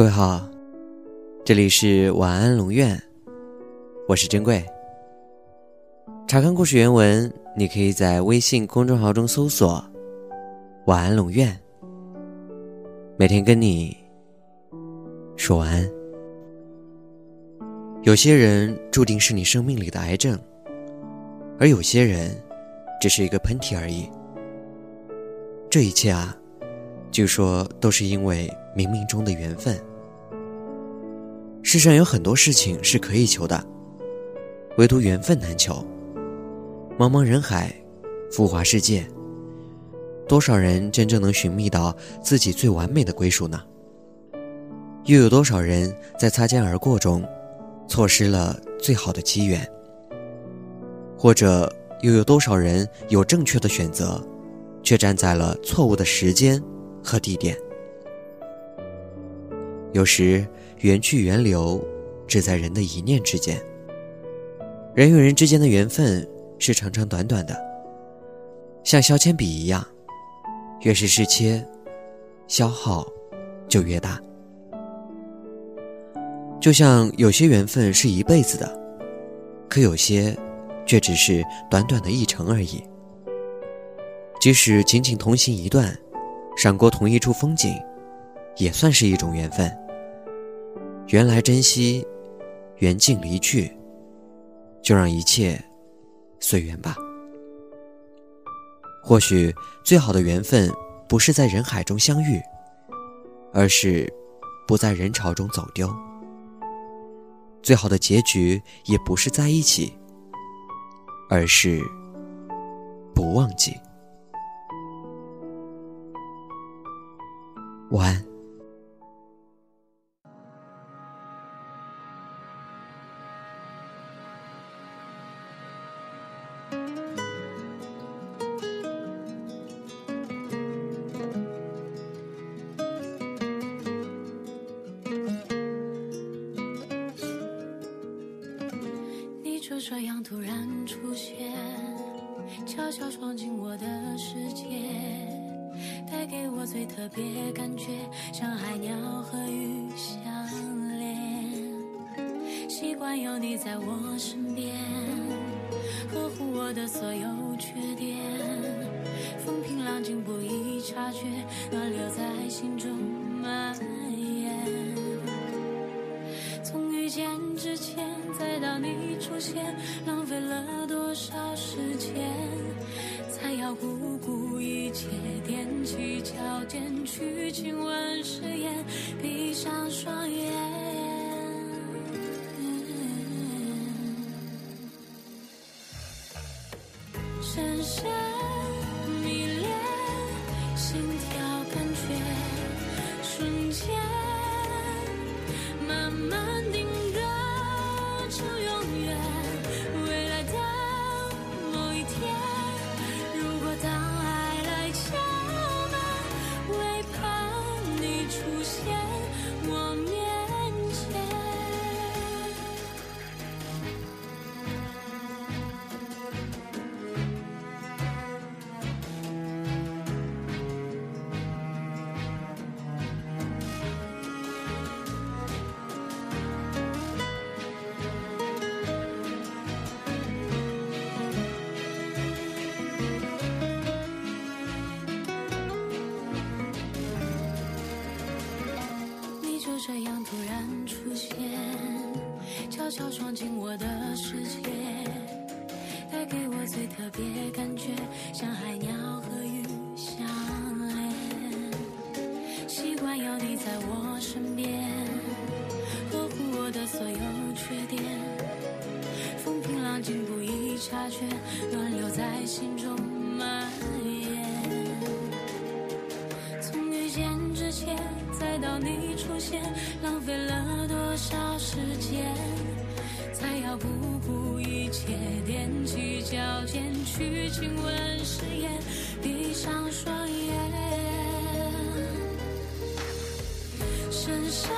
各位好，这里是晚安龙院，我是珍贵。查看故事原文，你可以在微信公众号中搜索“晚安龙院”，每天跟你说晚安。有些人注定是你生命里的癌症，而有些人只是一个喷嚏而已。这一切啊，据说都是因为冥冥中的缘分。世上有很多事情是可以求的，唯独缘分难求。茫茫人海，浮华世界，多少人真正能寻觅到自己最完美的归属呢？又有多少人在擦肩而过中，错失了最好的机缘？或者又有多少人有正确的选择，却站在了错误的时间和地点？有时。缘去缘留，只在人的一念之间。人与人之间的缘分是长长短短的，像削铅笔一样，越是试切，消耗就越大。就像有些缘分是一辈子的，可有些却只是短短的一程而已。即使仅仅同行一段，赏过同一处风景，也算是一种缘分。缘来珍惜，缘尽离去，就让一切随缘吧。或许最好的缘分不是在人海中相遇，而是不在人潮中走丢。最好的结局也不是在一起，而是不忘记。晚安。就这样突然出现，悄悄闯进我的世界，带给我最特别感觉，像海鸟和鱼相连。习惯有你在我身边，呵护我的所有缺点，风平浪静不易察觉，暖流在心中蔓延。从遇见之前。再到你现，浪费了多少时间？才要不顾一切，踮起脚尖去亲吻誓言，闭上双眼，深深迷恋，心跳感觉瞬间慢慢就。这样突然出现，悄悄闯进我的世界，带给我最特别感觉，像海鸟和鱼相连。习惯有你在我身边，呵护我的所有缺点，风平浪静不易察觉，暖流在心中蔓延。到你出现，浪费了多少时间？才要不顾一切，踮起脚尖去亲吻誓言，闭上双眼，深深